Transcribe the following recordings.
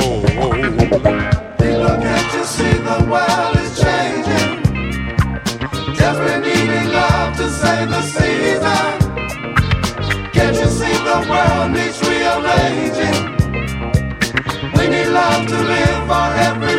soul. They look at you, see the world is changing. Desperate needing love to save the season. Can't you see the world needs rearranging? We need love to live for every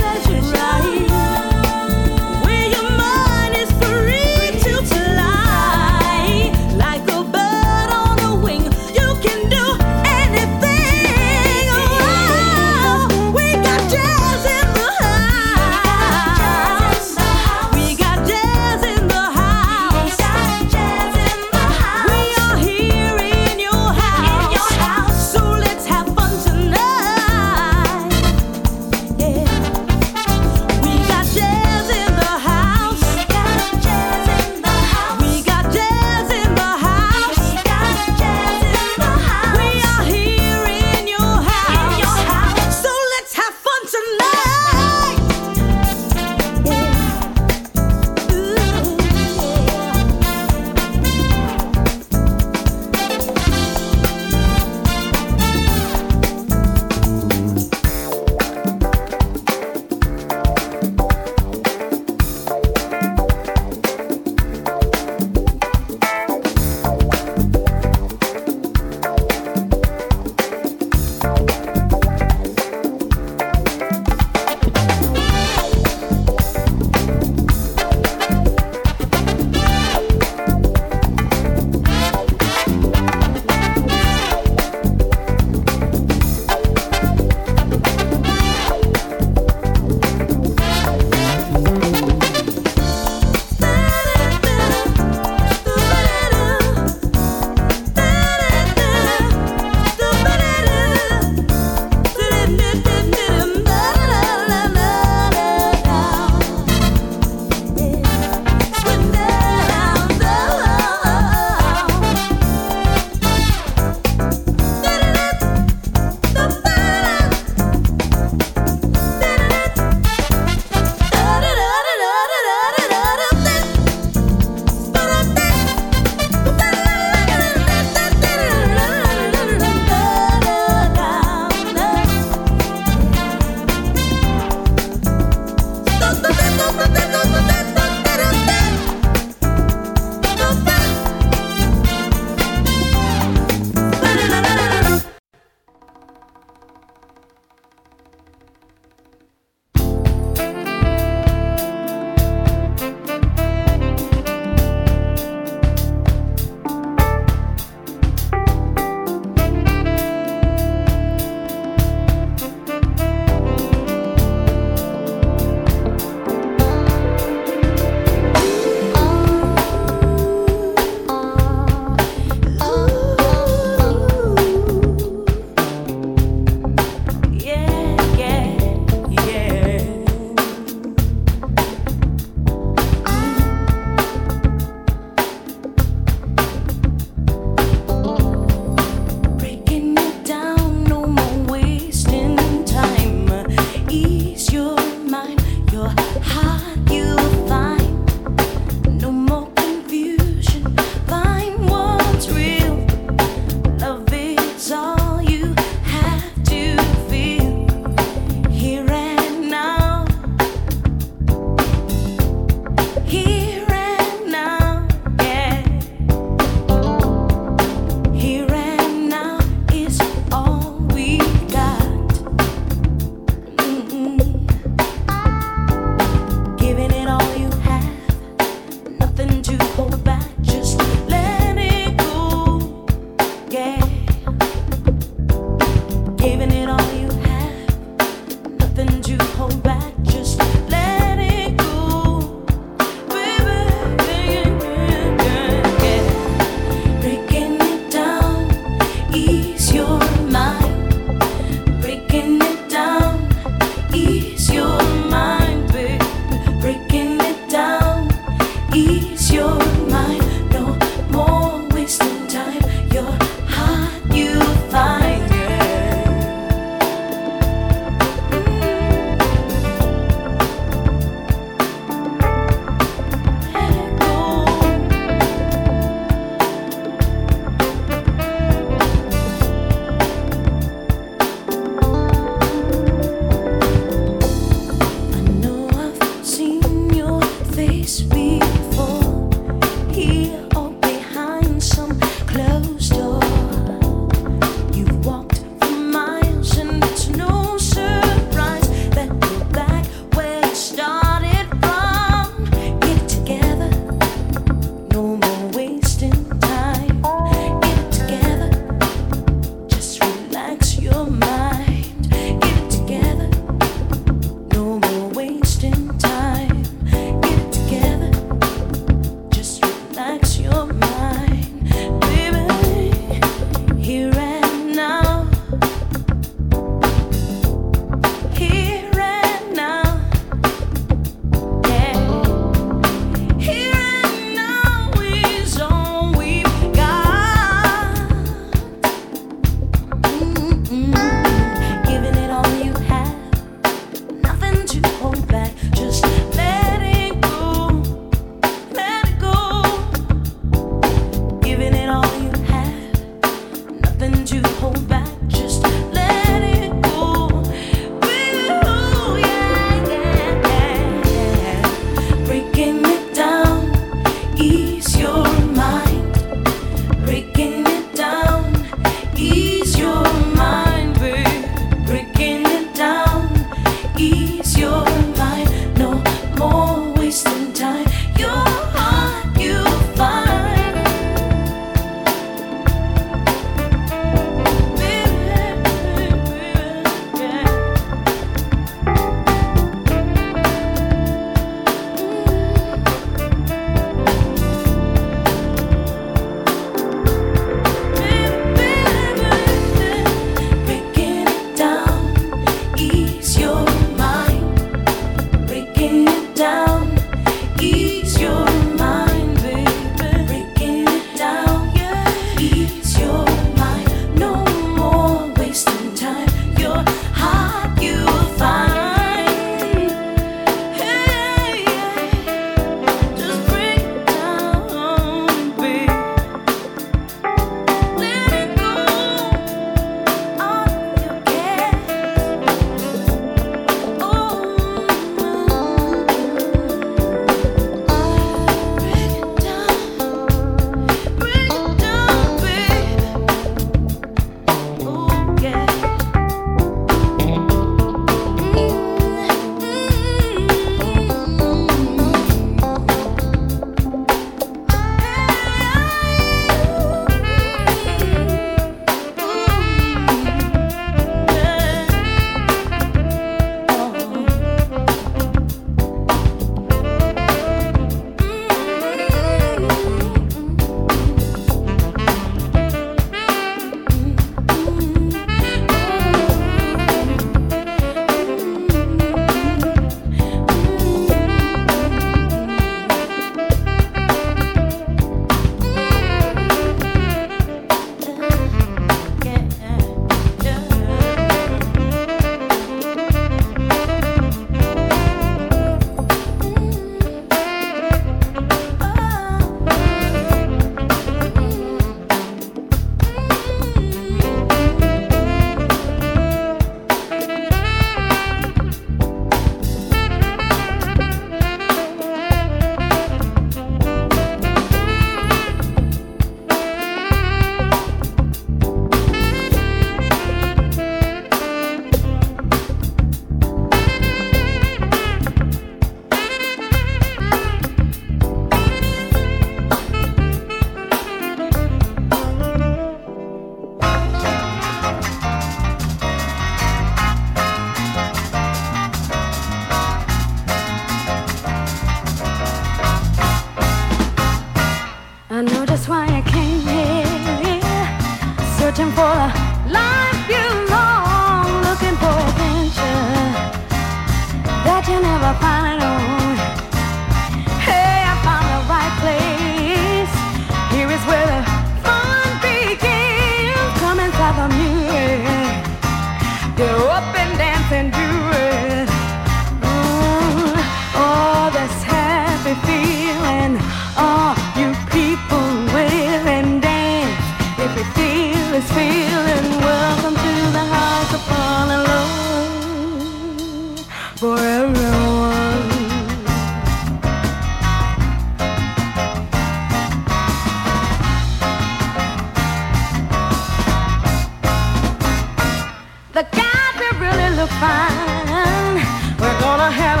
fine. We're gonna have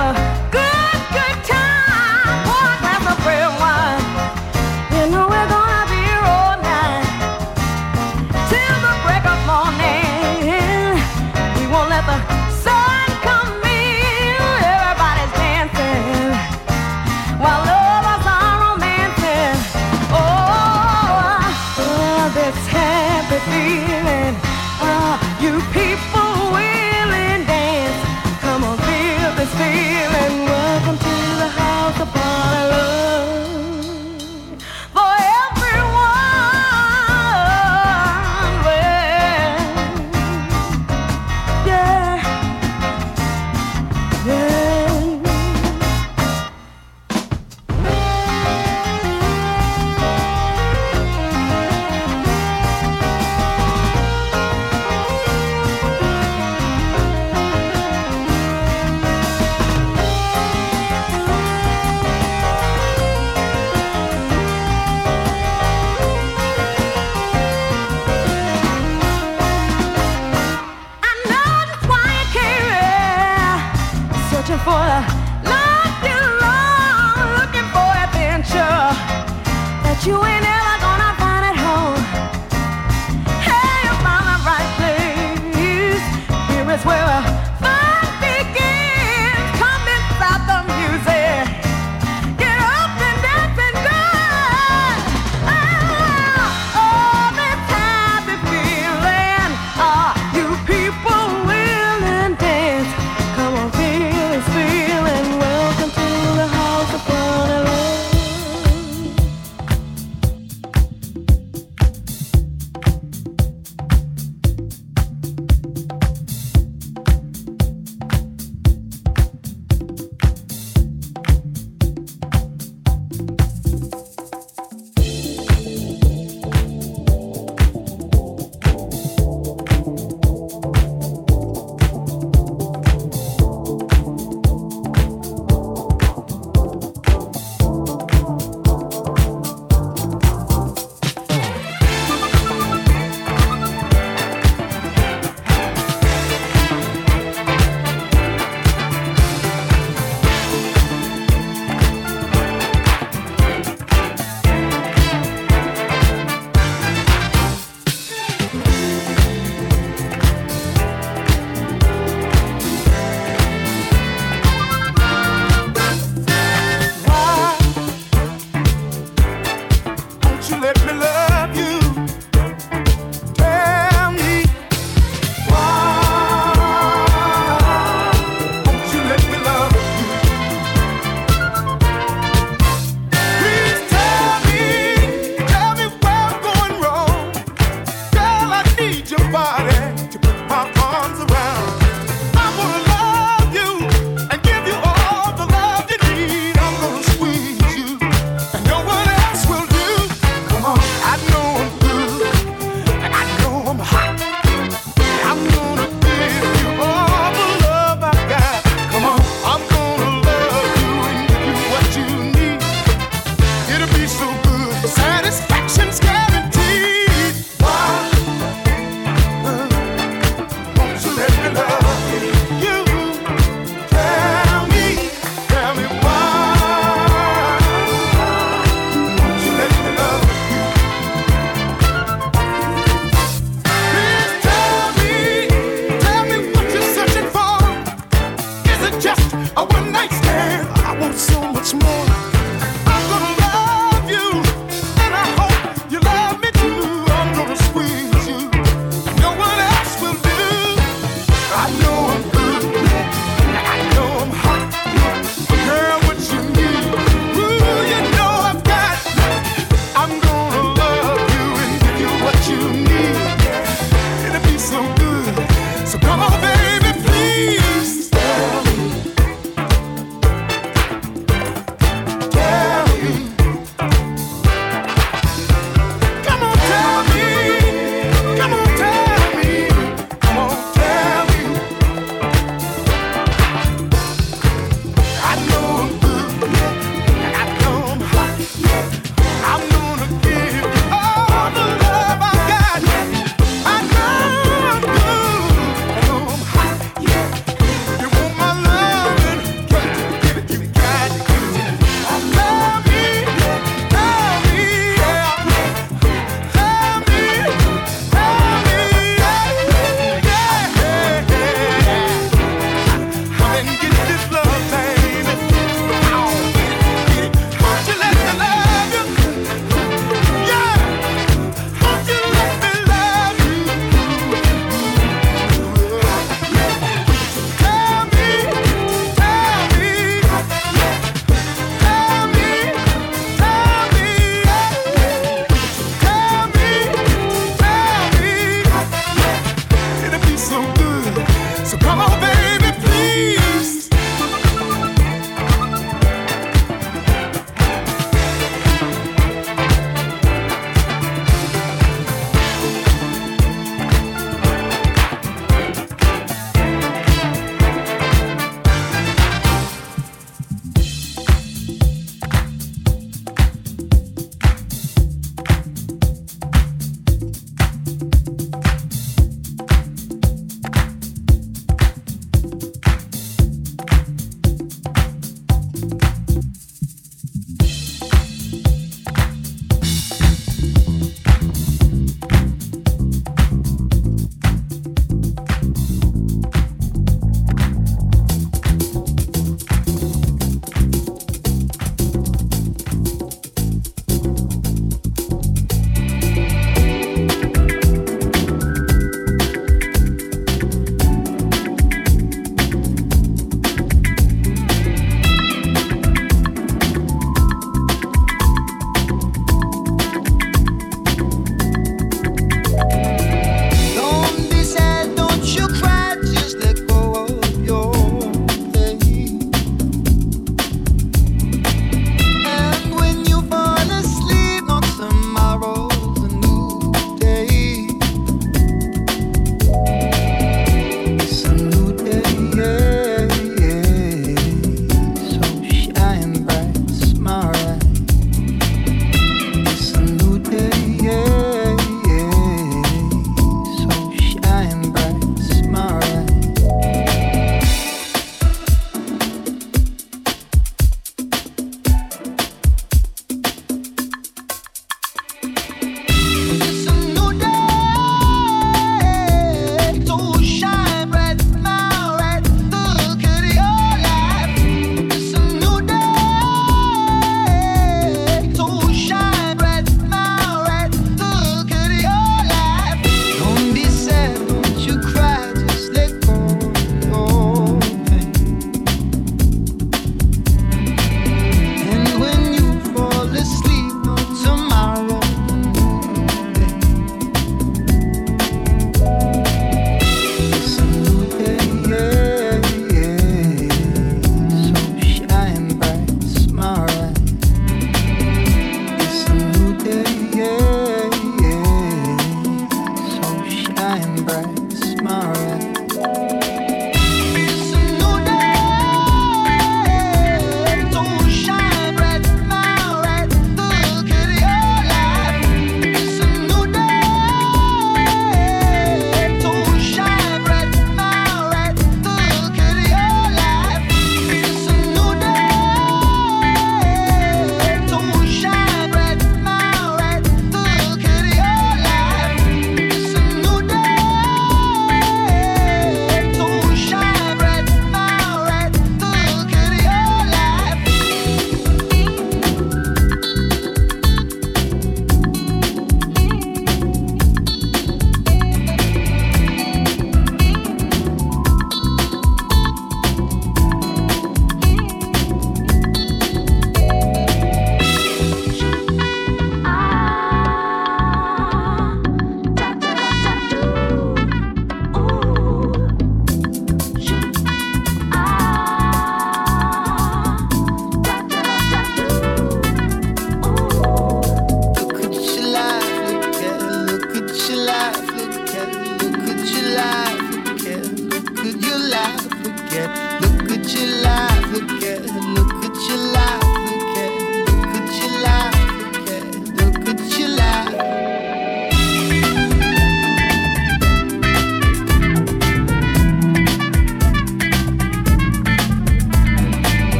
at, look at your life, look at, look